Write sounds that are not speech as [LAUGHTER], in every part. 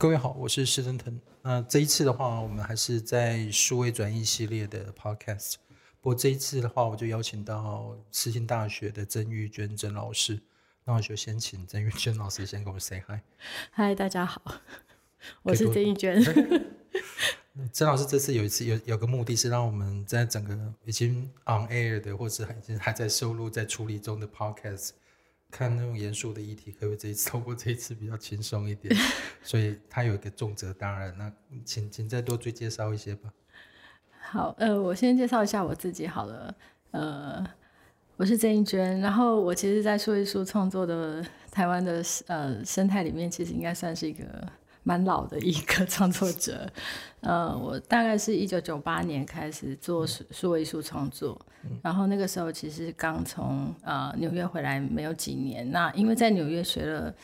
各位好，我是施登腾。那这一次的话，我们还是在数位转译系列的 podcast。不过这一次的话，我就邀请到世新大学的曾玉娟曾老师。那我就先请曾玉娟老师先跟我 say hi。嗨，大家好，[LAUGHS] 我是曾玉娟。[LAUGHS] 曾老师这次有一次有有个目的是让我们在整个已经 on air 的，或者还已经还在收录、在处理中的 podcast，看那种严肃的议题，可不可以这一次透过这一次比较轻松一点？[LAUGHS] 所以他有一个重责当然。那请请再多追介绍一些吧。好，呃，我先介绍一下我自己好了。呃，我是郑义娟，然后我其实，在说一说创作的台湾的呃生态里面，其实应该算是一个。蛮老的一个 [LAUGHS] 创作者，呃，我大概是一九九八年开始做数数位艺术创作，然后那个时候其实刚从呃纽约回来没有几年，那因为在纽约学了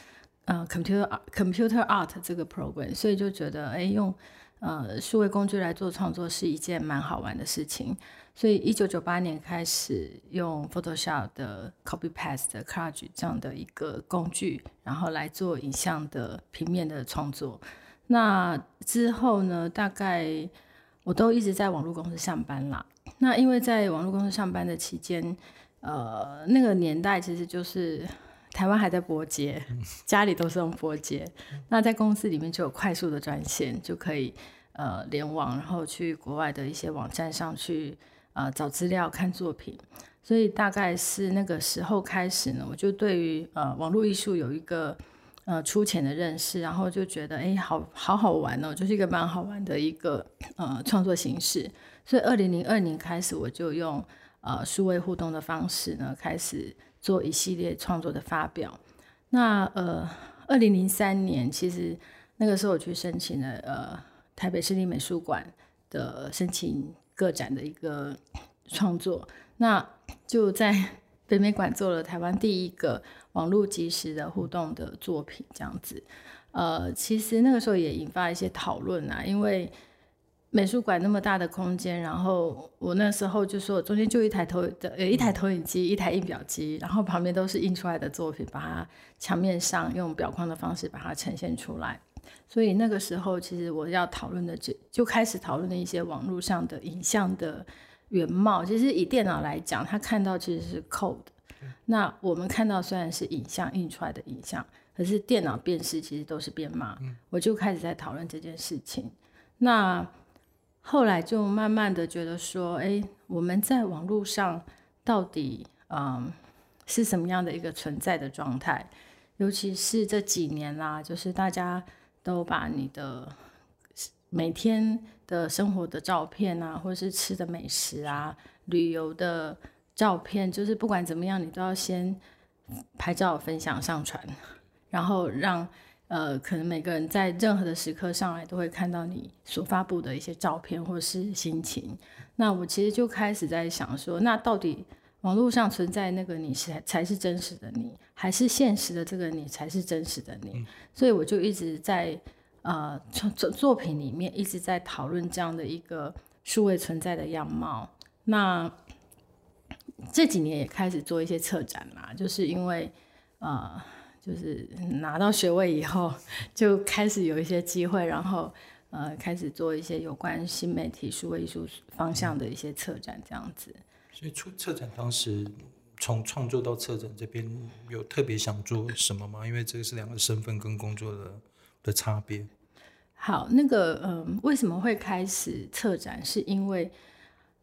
呃 computer computer art 这个 program，所以就觉得哎用呃数位工具来做创作是一件蛮好玩的事情。所以，一九九八年开始用 Photoshop 的 Copy Paste 的 Collage 这样的一个工具，然后来做影像的平面的创作。那之后呢，大概我都一直在网络公司上班啦。那因为在网络公司上班的期间，呃，那个年代其实就是台湾还在拨接，家里都是用拨接。那在公司里面就有快速的专线，就可以呃联网，然后去国外的一些网站上去。呃，找资料、看作品，所以大概是那个时候开始呢，我就对于呃网络艺术有一个呃粗浅的认识，然后就觉得哎，好好好玩哦，就是一个蛮好玩的一个呃创作形式。所以二零零二年开始，我就用呃数位互动的方式呢，开始做一系列创作的发表。那呃，二零零三年其实那个时候我去申请了呃台北市立美术馆的申请。个展的一个创作，那就在北美馆做了台湾第一个网络即时的互动的作品，这样子。呃，其实那个时候也引发一些讨论啊，因为美术馆那么大的空间，然后我那时候就说中间就一台投的呃一台投影机，一台印表机，然后旁边都是印出来的作品，把它墙面上用表框的方式把它呈现出来。所以那个时候，其实我要讨论的就就开始讨论的一些网络上的影像的原貌。其实以电脑来讲，它看到其实是 code，那我们看到虽然是影像印出来的影像，可是电脑辨识其实都是编码。我就开始在讨论这件事情。那后来就慢慢的觉得说，哎，我们在网络上到底嗯是什么样的一个存在的状态？尤其是这几年啦，就是大家。都把你的每天的生活的照片啊，或者是吃的美食啊、旅游的照片，就是不管怎么样，你都要先拍照、分享、上传，然后让呃，可能每个人在任何的时刻上来都会看到你所发布的一些照片或是心情。那我其实就开始在想说，那到底网络上存在那个你是才是真实的你，还是现实的这个你才是真实的你？嗯、所以我就一直在呃作作品里面一直在讨论这样的一个数位存在的样貌。那这几年也开始做一些策展啦，就是因为呃，就是拿到学位以后，[LAUGHS] 就开始有一些机会，然后呃，开始做一些有关新媒体数位艺术方向的一些策展，这样子。所以出策展当时，从创作到策展这边有特别想做什么吗？因为这个是两个身份跟工作的的差别。好，那个嗯、呃，为什么会开始策展？是因为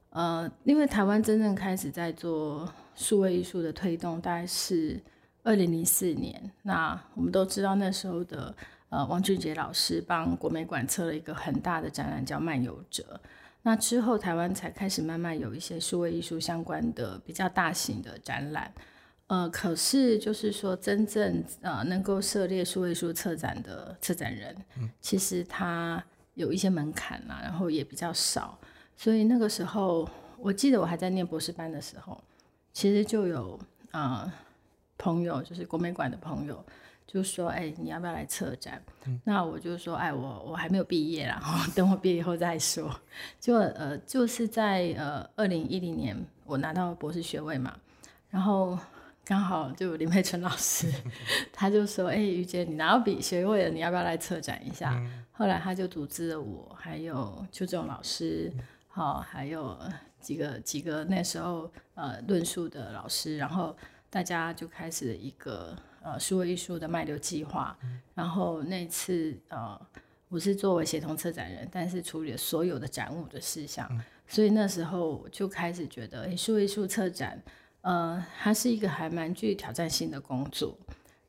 呃，因为台湾真正开始在做数位艺术的推动，大概是二零零四年。那我们都知道那时候的呃，王俊杰老师帮国美馆策了一个很大的展览，叫《漫游者》。那之后，台湾才开始慢慢有一些数位艺术相关的比较大型的展览，呃，可是就是说，真正呃能够涉猎数位艺术策展的策展人，嗯，其实他有一些门槛啦，然后也比较少，所以那个时候，我记得我还在念博士班的时候，其实就有啊、呃、朋友，就是国美馆的朋友。就说：“哎、欸，你要不要来策展？”嗯、那我就说：“哎，我我还没有毕业然后，[LAUGHS] 等我毕业以后再说。”就呃，就是在呃二零一零年，我拿到博士学位嘛，然后刚好就林佩春老师，[LAUGHS] 他就说：“哎、欸，于姐，你拿到笔学位了，你要不要来策展一下？”嗯、后来他就组织了我，还有邱仲老师，好、哦，还有几个几个那时候呃论述的老师，然后大家就开始了一个呃数位艺术的脉流计划。嗯、然后那次呃，我是作为协同策展人，但是处理了所有的展务的事项，嗯、所以那时候就开始觉得，哎，数位艺术策展。呃，它是一个还蛮具挑战性的工作，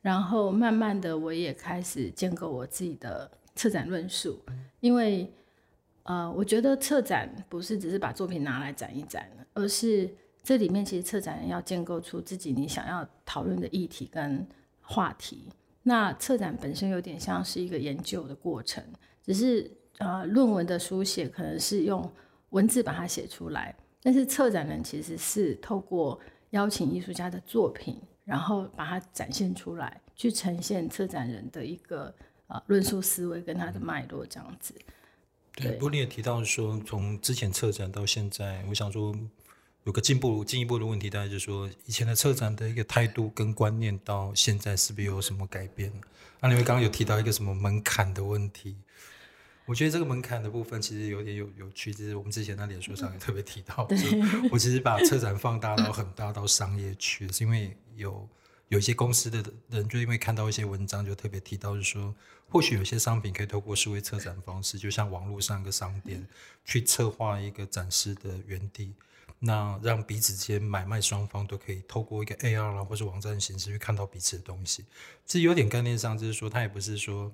然后慢慢的我也开始建构我自己的策展论述，因为呃，我觉得策展不是只是把作品拿来展一展，而是这里面其实策展人要建构出自己你想要讨论的议题跟话题。那策展本身有点像是一个研究的过程，只是呃，论文的书写可能是用文字把它写出来，但是策展人其实是透过邀请艺术家的作品，然后把它展现出来，去呈现策展人的一个呃论述思维跟他的脉络这样子。对，不过你也提到说，从之前策展到现在，我想说有个进步进一步的问题，大概就是说，以前的车展的一个态度跟观念，到现在是不是有什么改变？那你们刚刚有提到一个什么门槛的问题？我觉得这个门槛的部分其实有点有有趣，就是我们之前在脸书上也特别提到，对我其实把车展放大到很大到商业区，是因为有有一些公司的人就因为看到一些文章就特别提到，就是说或许有些商品可以透过数位车展方式，就像网络上一个商店去策划一个展示的园地，那让彼此间买卖双方都可以透过一个 AR 啦或是网站形式去看到彼此的东西，其实有点概念上就是说，它也不是说。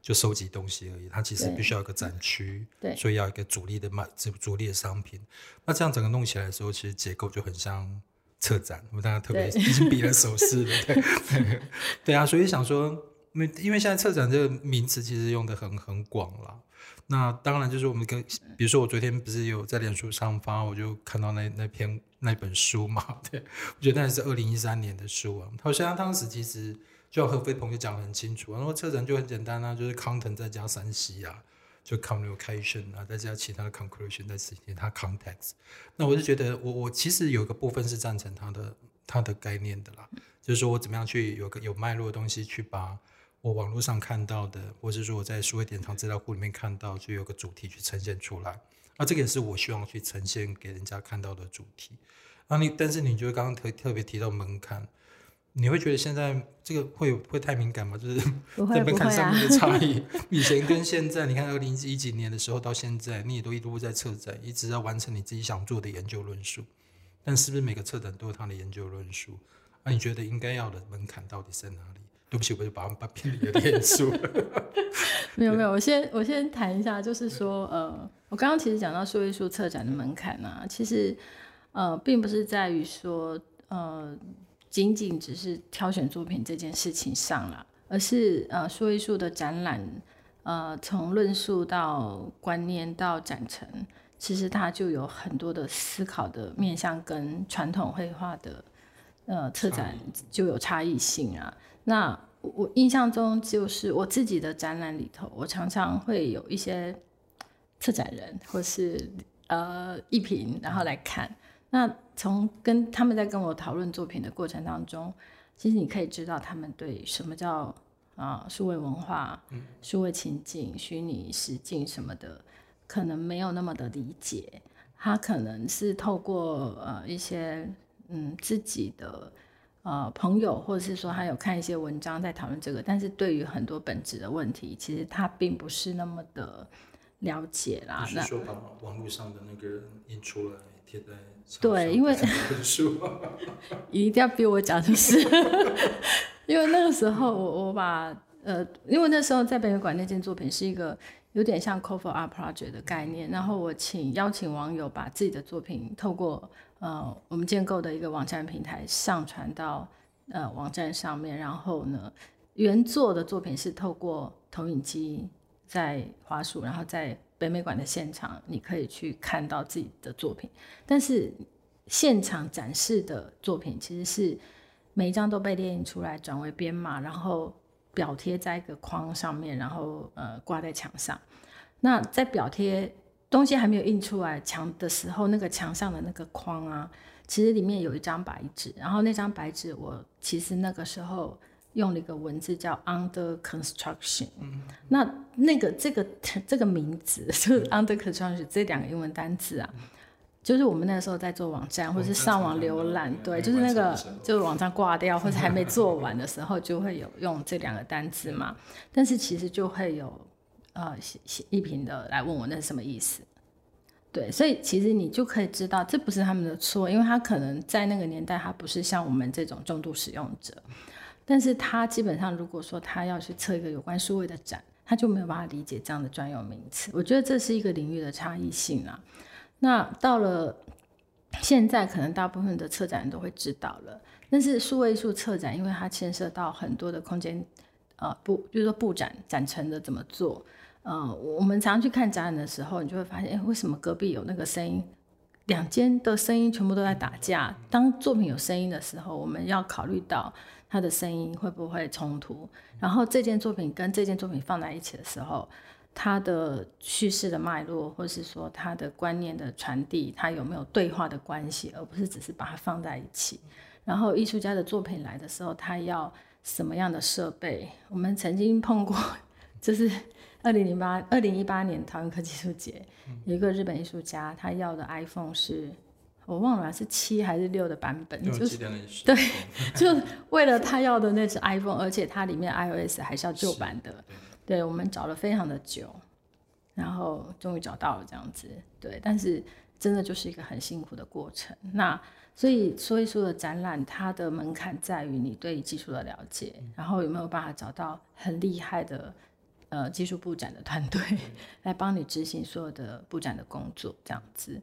就收集东西而已，它其实必须要一个展区，对，所以要一个主力的卖，主主力的商品。那这样整个弄起来的时候，其实结构就很像策展。我们大家特别已经比了手势了，对 [LAUGHS] 对，对啊。所以想说，因为因为现在策展这个名词其实用的很很广了。那当然就是我们跟，比如说我昨天不是有在脸书上发，我就看到那那篇那本书嘛，对，我觉得那是二零一三年的书啊。好像当时其实。就像何飞鹏就讲得很清楚，然后策展就很简单啊，就是 content 再加三 C 啊，就 communication 啊，再加其他的 conclusion，再加其他 context。那我就觉得我，我其实有一个部分是赞成他的他的概念的啦，就是说我怎么样去有个有脉络的东西，去把我网络上看到的，或是说我在数位典藏资料库里面看到，就有个主题去呈现出来。那这个也是我希望去呈现给人家看到的主题。那你但是你觉得刚刚特特别提到门槛？你会觉得现在这个会会太敏感吗？就是 [LAUGHS] 在门槛上面的差异，[LAUGHS] 以前跟现在，你看二零一几年的时候到现在，你也都一路在策展，一直要完成你自己想做的研究论述。但是不是每个策展都有他的研究论述？那、啊、你觉得应该要的门槛到底在哪里？对不起，我就把它把偏离了点数。[LAUGHS] 没有没有，我先我先谈一下，就是说，呃，我刚刚其实讲到数位数策展的门槛呢、啊，其实呃，并不是在于说，呃。仅仅只是挑选作品这件事情上了，而是呃，数位数的展览，呃，从论述到观念到展陈，其实它就有很多的思考的面向，跟传统绘画的呃策展就有差异性啊。那我印象中，就是我自己的展览里头，我常常会有一些策展人或是呃艺评，然后来看。那从跟他们在跟我讨论作品的过程当中，其实你可以知道他们对什么叫啊数位文化、数位情境、虚拟实境什么的，可能没有那么的理解。他可能是透过呃一些嗯自己的呃朋友，或者是说他有看一些文章在讨论这个，但是对于很多本质的问题，其实他并不是那么的了解啦。是说把网络上的那个印出来贴在。对，因为 [LAUGHS] 一定要逼我讲，就是 [LAUGHS] 因为那个时候我我把呃，因为那时候在北美馆那件作品是一个有点像 cover Art Project 的概念，然后我请邀请网友把自己的作品透过呃我们建构的一个网站平台上传到呃网站上面，然后呢原作的作品是透过投影机在滑鼠，然后在。北美馆的现场，你可以去看到自己的作品，但是现场展示的作品其实是每一张都被列印出来，转为编码，然后裱贴在一个框上面，然后呃挂在墙上。那在裱贴东西还没有印出来墙的时候，那个墙上的那个框啊，其实里面有一张白纸，然后那张白纸我其实那个时候用了一个文字叫 under construction，嗯，那那个这个这个名字 [LAUGHS] 就是 under construction 这两个英文单字啊。就是我们那时候在做网站，或者是上网浏览，对，就是那个就是网站挂掉 [LAUGHS] 或者还没做完的时候，就会有用这两个单字嘛。但是其实就会有呃写写一评的来问我那是什么意思，对，所以其实你就可以知道这不是他们的错，因为他可能在那个年代他不是像我们这种重度使用者，但是他基本上如果说他要去测一个有关数位的展，他就没有办法理解这样的专有名词。我觉得这是一个领域的差异性啊。那到了现在，可能大部分的策展人都会知道了。但是数位数策展，因为它牵涉到很多的空间，呃，布，就是说布展展陈的怎么做。呃，我们常去看展览的时候，你就会发现，哎，为什么隔壁有那个声音？两间的声音全部都在打架。当作品有声音的时候，我们要考虑到它的声音会不会冲突。然后这件作品跟这件作品放在一起的时候。他的叙事的脉络，或是说他的观念的传递，他有没有对话的关系，而不是只是把它放在一起。然后艺术家的作品来的时候，他要什么样的设备？我们曾经碰过，[LAUGHS] 就是二零零八、二零一八年桃园科技艺术节，有一个日本艺术家，他要的 iPhone 是我忘了是七还是六的版本，就是对，[LAUGHS] 就为了他要的那只 iPhone，而且它里面 iOS 还是要旧版的。对，我们找了非常的久，然后终于找到了这样子。对，但是真的就是一个很辛苦的过程。那所以说一说的展览，它的门槛在于你对技术的了解，然后有没有办法找到很厉害的呃技术布展的团队来帮你执行所有的布展的工作，这样子。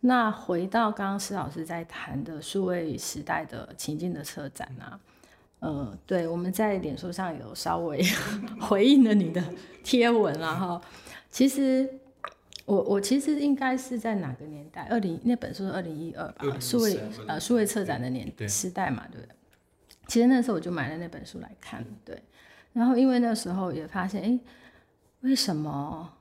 那回到刚刚施老师在谈的数位时代的情境的策展啊。呃，对，我们在脸书上有稍微 [LAUGHS] 回应了你的贴文了哈。其实我我其实应该是在哪个年代？二零那本书是二零一二吧，数位呃数位策展的年时代嘛，对不对？其实那时候我就买了那本书来看，对。然后因为那时候也发现，哎，为什么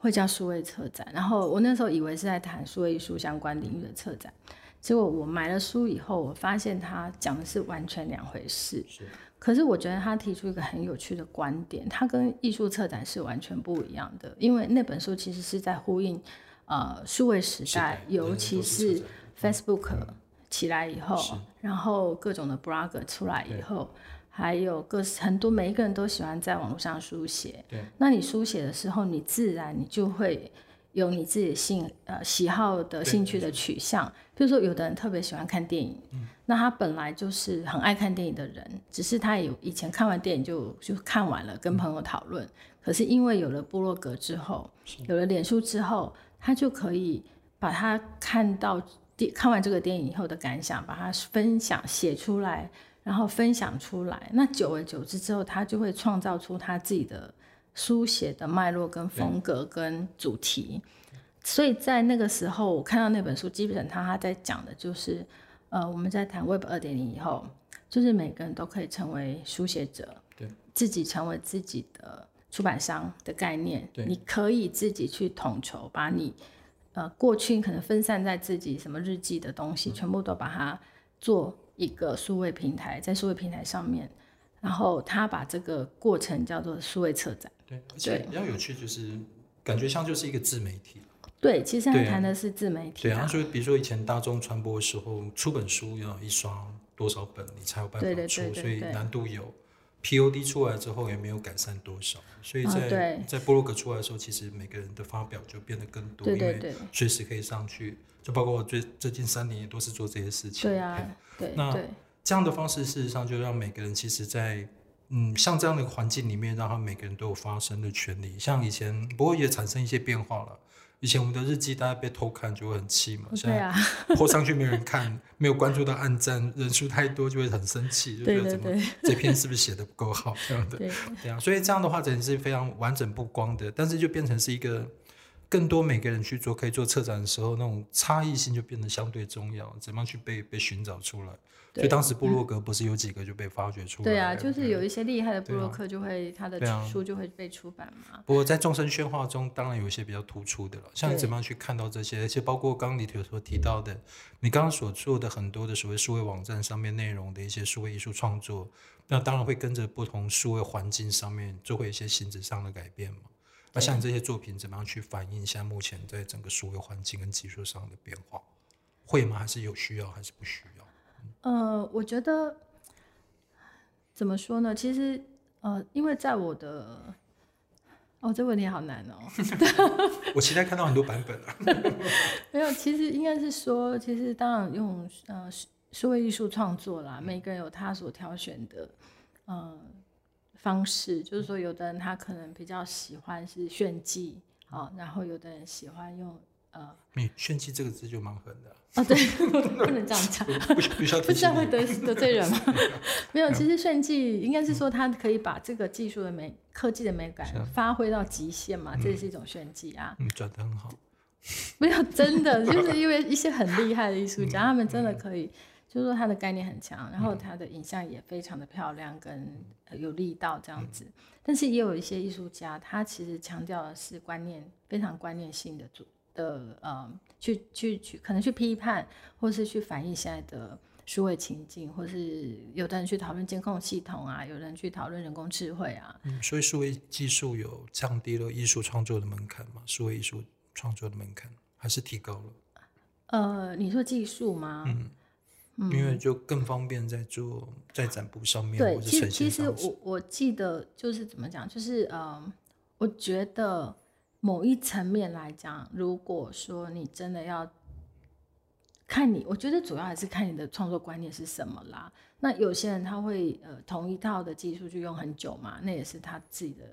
会叫数位策展？然后我那时候以为是在谈数位艺术相关领域的策展。结果我买了书以后，我发现他讲的是完全两回事。是，可是我觉得他提出一个很有趣的观点，他跟艺术策展是完全不一样的。因为那本书其实是在呼应，呃，数位时代，尤其是 Facebook 起来以后，然后各种的 blog 出来以后，还有各很多每一个人都喜欢在网络上书写。对，那你书写的时候，你自然你就会。有你自己的兴呃喜好的兴趣的取向，比如说有的人特别喜欢看电影，嗯，那他本来就是很爱看电影的人，只是他有以前看完电影就就看完了，跟朋友讨论，嗯。可是因为有了部落格之后，有了脸书之后，他就可以把他看到电看完这个电影以后的感想，把它分享写出来，然后分享出来。那久而久之之后，他就会创造出他自己的。书写的脉络跟风格跟主题，所以在那个时候，我看到那本书，基本上他他在讲的就是，呃，我们在谈 Web 二点零以后，就是每个人都可以成为书写者，对，自己成为自己的出版商的概念，对，你可以自己去统筹，把你呃过去可能分散在自己什么日记的东西，全部都把它做一个数位平台，在数位平台上面。然后他把这个过程叫做数位策展，对，而且比较有趣，就是感觉像就是一个自媒体。对，其实他谈的是自媒体。对啊，所以比如说以前大众传播的时候，出本书要一刷多少本，你才有办法出，对对对对对，所以难度有。POD 出来之后也没有改善多少，所以在、哦、在布洛格出来的时候，其实每个人的发表就变得更多，对对对，因为随时可以上去。就包括我最最近三年也都是做这些事情。对啊，对，那。对这样的方式，事实上就让每个人其实，在嗯，像这样的环境里面，让他每个人都有发声的权利。像以前，不过也产生一些变化了。以前我们的日记大家被偷看就会很气嘛，现在 po [LAUGHS] 上去没人看，[LAUGHS] 没有关注到暗赞人数太多就会很生气，就觉得怎么这篇是不是写的不够好这样的？对啊，所以这样的话，整是非常完整不光的，但是就变成是一个更多每个人去做可以做策展的时候，那种差异性就变得相对重要，怎么样去被被寻找出来？所以当时布洛格不是有几个就被发掘出来？对啊，就是有一些厉害的布洛克就会、啊、他的书就会被出版嘛。啊、不过在众生喧哗中，当然有一些比较突出的了。像你怎么样去看到这些？而且包括刚刚你所提到的，你刚刚所做的很多的所谓数位网站上面内容的一些数位艺术创作，那当然会跟着不同数位环境上面就会有一些性质上的改变嘛。那像你这些作品怎么样去反映一下目前在整个数位环境跟技术上的变化？会吗？还是有需要？还是不需要？呃，我觉得怎么说呢？其实，呃，因为在我的，哦，这问题好难哦。[LAUGHS] 我期待看到很多版本啊。[LAUGHS] 没有，其实应该是说，其实当然用呃数位艺术创作啦，每个人有他所挑选的呃方式，就是说，有的人他可能比较喜欢是炫技啊，然后有的人喜欢用。呃，炫技这个字就蛮狠的哦，对，不能这样讲，不不这样 [LAUGHS] 会得得罪人吗？[LAUGHS] 没有，其实炫技应该是说他可以把这个技术的美、科技的美感发挥到极限嘛，这是一种炫技啊。嗯，转得很好。[LAUGHS] 没有，真的就是因为一些很厉害的艺术家，他们真的可以，就是说他的概念很强，然后他的影像也非常的漂亮跟有力道这样子。但是也有一些艺术家，他其实强调的是观念非常观念性的主。的呃，去去去，可能去批判，或是去反映现在的数位情境，或是有的人去讨论监控系统啊，有人去讨论人工智慧啊。嗯，所以数位技术有降低了艺术创作的门槛吗？数位艺术创作的门槛还是提高了？呃，你说技术吗？嗯，嗯，因为就更方便在做在展布上面。对，其实其实我我记得就是怎么讲，就是呃，我觉得。某一层面来讲，如果说你真的要看你，我觉得主要还是看你的创作观念是什么啦。那有些人他会呃同一套的技术去用很久嘛，那也是他自己的，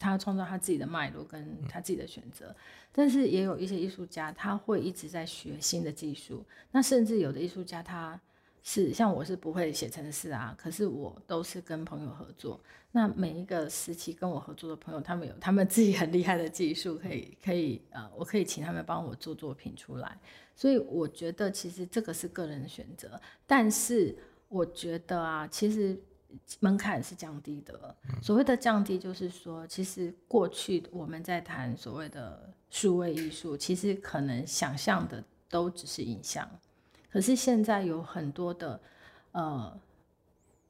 他创造他自己的脉络跟他自己的选择。嗯。但是也有一些艺术家他会一直在学新的技术，那甚至有的艺术家他。是，像我是不会写程式啊，可是我都是跟朋友合作。那每一个时期跟我合作的朋友，他们有他们自己很厉害的技术，可以可以呃，我可以请他们帮我做作品出来。所以我觉得其实这个是个人的选择，但是我觉得啊，其实门槛是降低的。所谓的降低，就是说，其实过去我们在谈所谓的数位艺术，其实可能想象的都只是影像。可是现在有很多的，呃，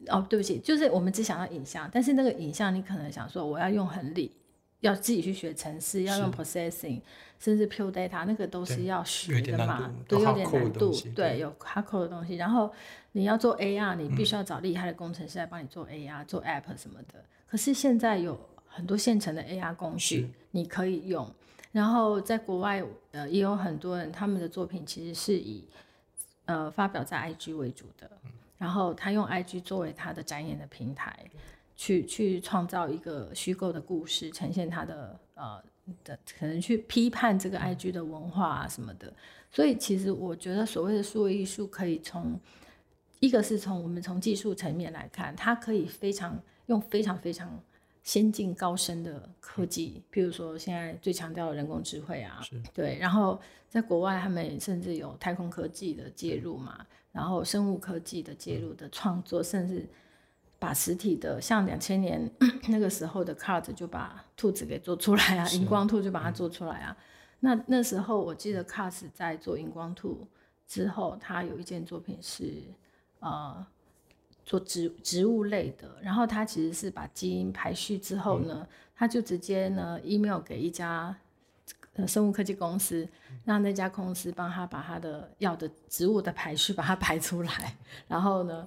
哦，对不起，就是我们只想要影像，但是那个影像你可能想说，我要用很理，要自己去学程式，要用 processing，甚至 pure data，那个都是要学的嘛，对，有点难度，对，有 hardcore 的东西。然后你要做 AR，你必须要找厉害的工程师来帮你做 AR，嗯，做 app 什么的。可是现在有很多现成的 AR 工具你可以用，然后在国外，呃，也有很多人他们的作品其实是以呃，发表在 IG 为主的，然后他用 IG 作为他的展演的平台，去去创造一个虚构的故事，呈现他的呃的可能去批判这个 IG 的文化啊什么的。所以其实我觉得所谓的数位艺术，可以从一个是从我们从技术层面来看，它可以非常用非常非常。先进高深的科技，譬如说现在最强调的人工智慧啊，对，然后在国外他们甚至有太空科技的介入嘛，然后生物科技的介入的创作，甚至把实体的像两千年 [CLEARS THROAT] 那个时候的 CART 就把兔子给做出来啊，荧光兔就把它做出来啊。那那时候我记得 CART 在做荧光兔之后，他有一件作品是呃。做植植物类的，然后他其实是把基因排序之后呢，他就直接呢 email 给一家生物科技公司，让那家公司帮他把他的要的植物的排序把它排出来，[LAUGHS] 然后呢，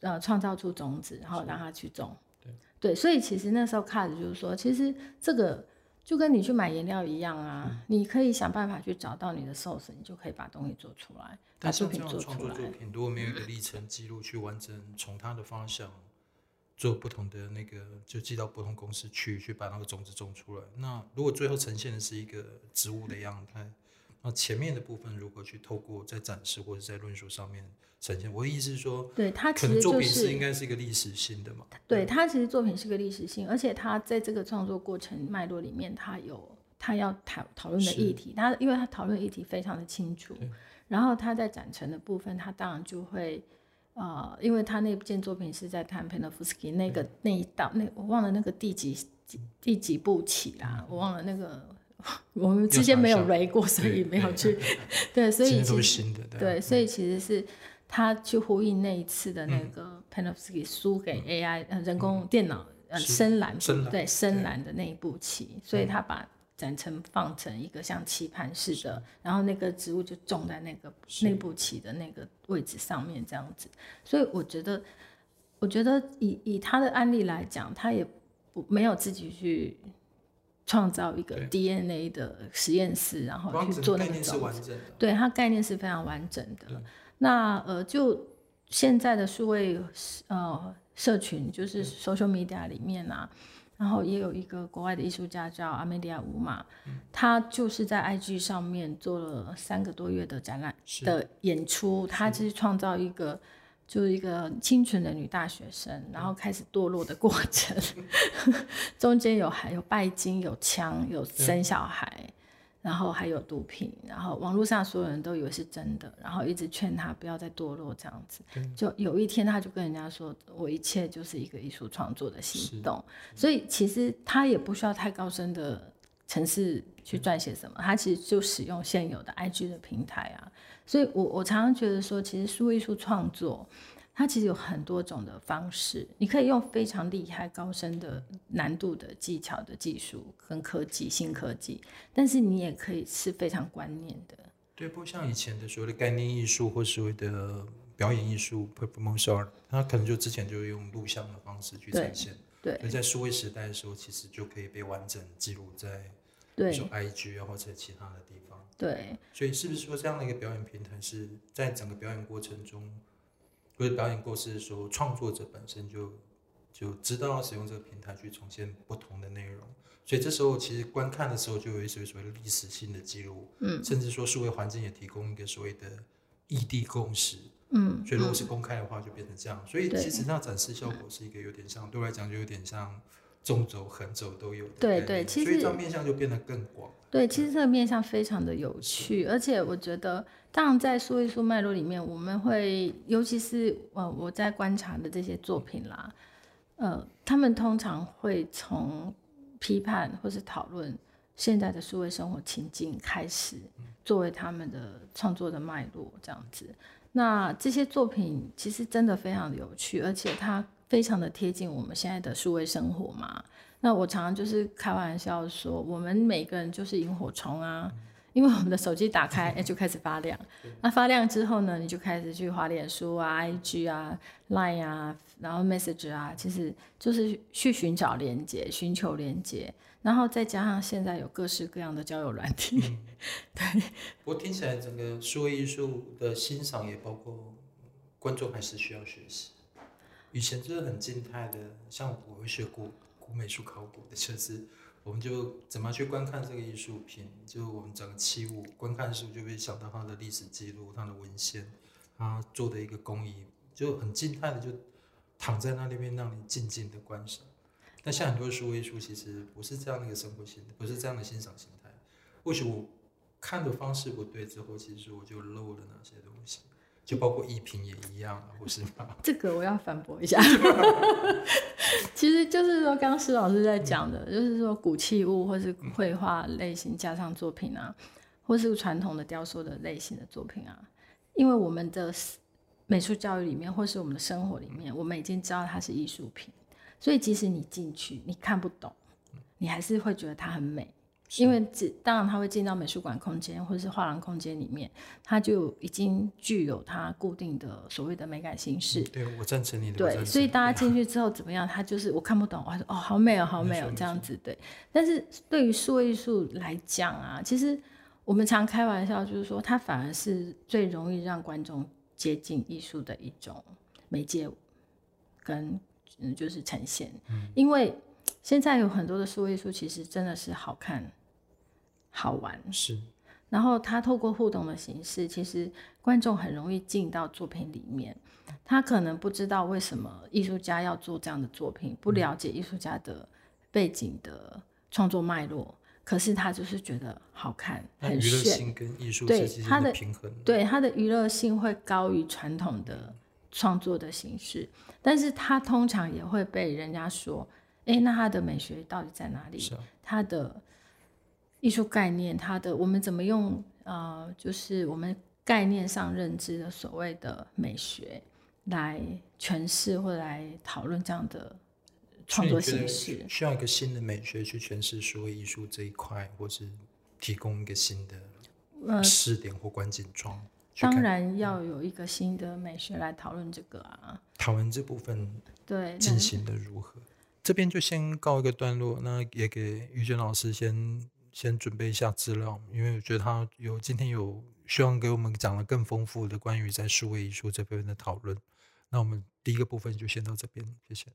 呃，创造出种子，然后让它去种。对，对，所以其实那时候看的就是说，其实这个。就跟你去买颜料一样啊，嗯，你可以想办法去找到你的 source，你就可以把东西做出来，把作品做出来。创作作品如果没有一个历程记录去完整，从它的方向做不同的那个，就寄到不同公司去，去把那个种子种出来。那如果最后呈现的是一个植物的样态，那前面的部分如何去透过在展示或者在论述上面呈现？我的意思是说，对他其实就是作品是应该是一个历史性的嘛？对他其实作品是个历史性，而且他在这个创作过程脉络里面，他有他要讨讨论的议题，他因为他讨论议题非常的清楚，然后他在展陈的部分，他当然就会，呃，因为他那件作品是在谈潘多夫斯基那个那一道，那我忘了那个第几第几部起啦，我忘了那个，[LAUGHS] 我们之间没有 read 过，所以没有去，[LAUGHS] 对，所以其实对，所以其实是他去呼应那一次的那个 Panovsky 输给 AI 呃人工电脑呃深蓝对深蓝的那一步棋，所以他把。展成放成一个像棋盘似的，然后那个植物就种在那个那步棋的那个位置上面，这样子。所以我觉得，我觉得以以他的案例来讲，他也不没有自己去创造一个 DNA 的实验室，然后去做那个种子。对，它概念是非常完整的。那呃，就现在的数位呃社群，就是 social media 里面啊。然后也有一个国外的艺术家叫阿梅迪亚乌马，他就是在 IG 上面做了三个多月的展览的演出，他就是创造一个就是一个清纯的女大学生，然后开始堕落的过程，[LAUGHS] 中间有还有拜金、有枪、有生小孩。然后还有毒品，然后网络上所有人都以为是真的，然后一直劝她不要再堕落这样子。就有一天，她就跟人家说：“我一切就是一个艺术创作的行动。”所以其实她也不需要太高深的程式去撰写什么，他其实就使用现有的 IG 的平台啊。所以我我常常觉得说，其实数艺术创作。它其实有很多种的方式，你可以用非常厉害、高深的难度的技巧的技术跟科技、新科技，但是你也可以是非常观念的。对，不像以前的所谓的概念艺术或所谓的表演艺术 （performance art），它可能就之前就用录像的方式去呈现。对。而在数位时代的时候，其实就可以被完整记录在，比如说 IG 啊或者其他的地方。对。所以是不是说这样的一个表演平台是在整个表演过程中？或者表演过程的时候，创作者本身就就知道要使用这个平台去重现不同的内容，所以这时候其实观看的时候就有一些所谓的历史性的记录，嗯，甚至说数位环境也提供一个所谓的异地共识，嗯，所以如果是公开的话，就变成这样，所以其实那展示效果是一个有点像，对我来讲就有点像纵轴、横轴都有的，对对，其实所以面向就变得更广，对，其实这个面向非常的有趣，而且我觉得。当然，在数一数脉络里面，我们会，尤其是呃，我在观察的这些作品啦，呃，他们通常会从批判或是讨论现在的数位生活情境开始，作为他们的创作的脉络这样子。那这些作品其实真的非常的有趣，而且它非常的贴近我们现在的数位生活嘛。那我常常就是开玩笑说，我们每个人就是萤火虫啊。因为我们的手机打开，哎，就开始发亮。那发亮之后呢，你就开始去滑脸书啊、IG 啊、Line 啊，然后 Message 啊，其实就是去寻找连接、寻求连接，然后再加上现在有各式各样的交友软体。嗯、对。不过听起来，整个数位艺术的欣赏也包括观众还是需要学习。以前就是很静态的，像我会学古古美术考古的，就是。我们就怎么去观看这个艺术品？就我们整个器物观看的时候，就会想到它的历史记录、它的文献、它做的一个工艺，就很静态的就躺在那里面，让你静静的观赏。但像很多书艺术，其实不是这样的一个生活形态，不是这样的欣赏形态。或许我看的方式不对之后，其实我就漏了哪些东西。就包括艺评也一样，不是吗？[LAUGHS] 这个我要反驳一下。[LAUGHS] 其实就是说，刚刚施老师在讲的，就是说古器物或是绘画类型加上作品啊，或是传统的雕塑的类型的作品啊，因为我们的美术教育里面，或是我们的生活里面，我们已经知道它是艺术品，所以即使你进去，你看不懂，你还是会觉得它很美。因为这当然，他会进到美术馆空间或者是画廊空间里面，他就已经具有它固定的所谓的美感形式。对，我赞成你的。对，所以大家进去之后怎么样？他就是我看不懂，我还说哦，好美哦，好美哦，这样子对。但是对于数位艺术来讲啊，其实我们常开玩笑，就是说它反而是最容易让观众接近艺术的一种媒介跟嗯，就是呈现。嗯，因为现在有很多的数位艺术，其实真的是好看。好玩。是，然后他透过互动的形式，其实观众很容易进到作品里面。他可能不知道为什么艺术家要做这样的作品，不了解艺术家的背景的创作脉络，可是他就是觉得好看，很娱乐性跟艺术对之它的平衡，对它的娱乐性会高于传统的创作的形式，但是他通常也会被人家说，哎，那他的美学到底在哪里？是啊，它的艺术概念，它的我们怎么用？呃，就是我们概念上认知的所谓的美学来诠释或者来讨论这样的。创作形式需要一个新的美学去诠释所谓艺术这一块，或是提供一个新的试点或观景窗。呃、当然要有一个新的美学来讨论这个啊。讨论这部分对进行的如何？这边就先告一个段落。那也给于娟老师先先准备一下资料，因为我觉得他有今天有希望给我们讲了更丰富的关于在数位艺术这边的讨论。那我们第一个部分就先到这边，谢谢。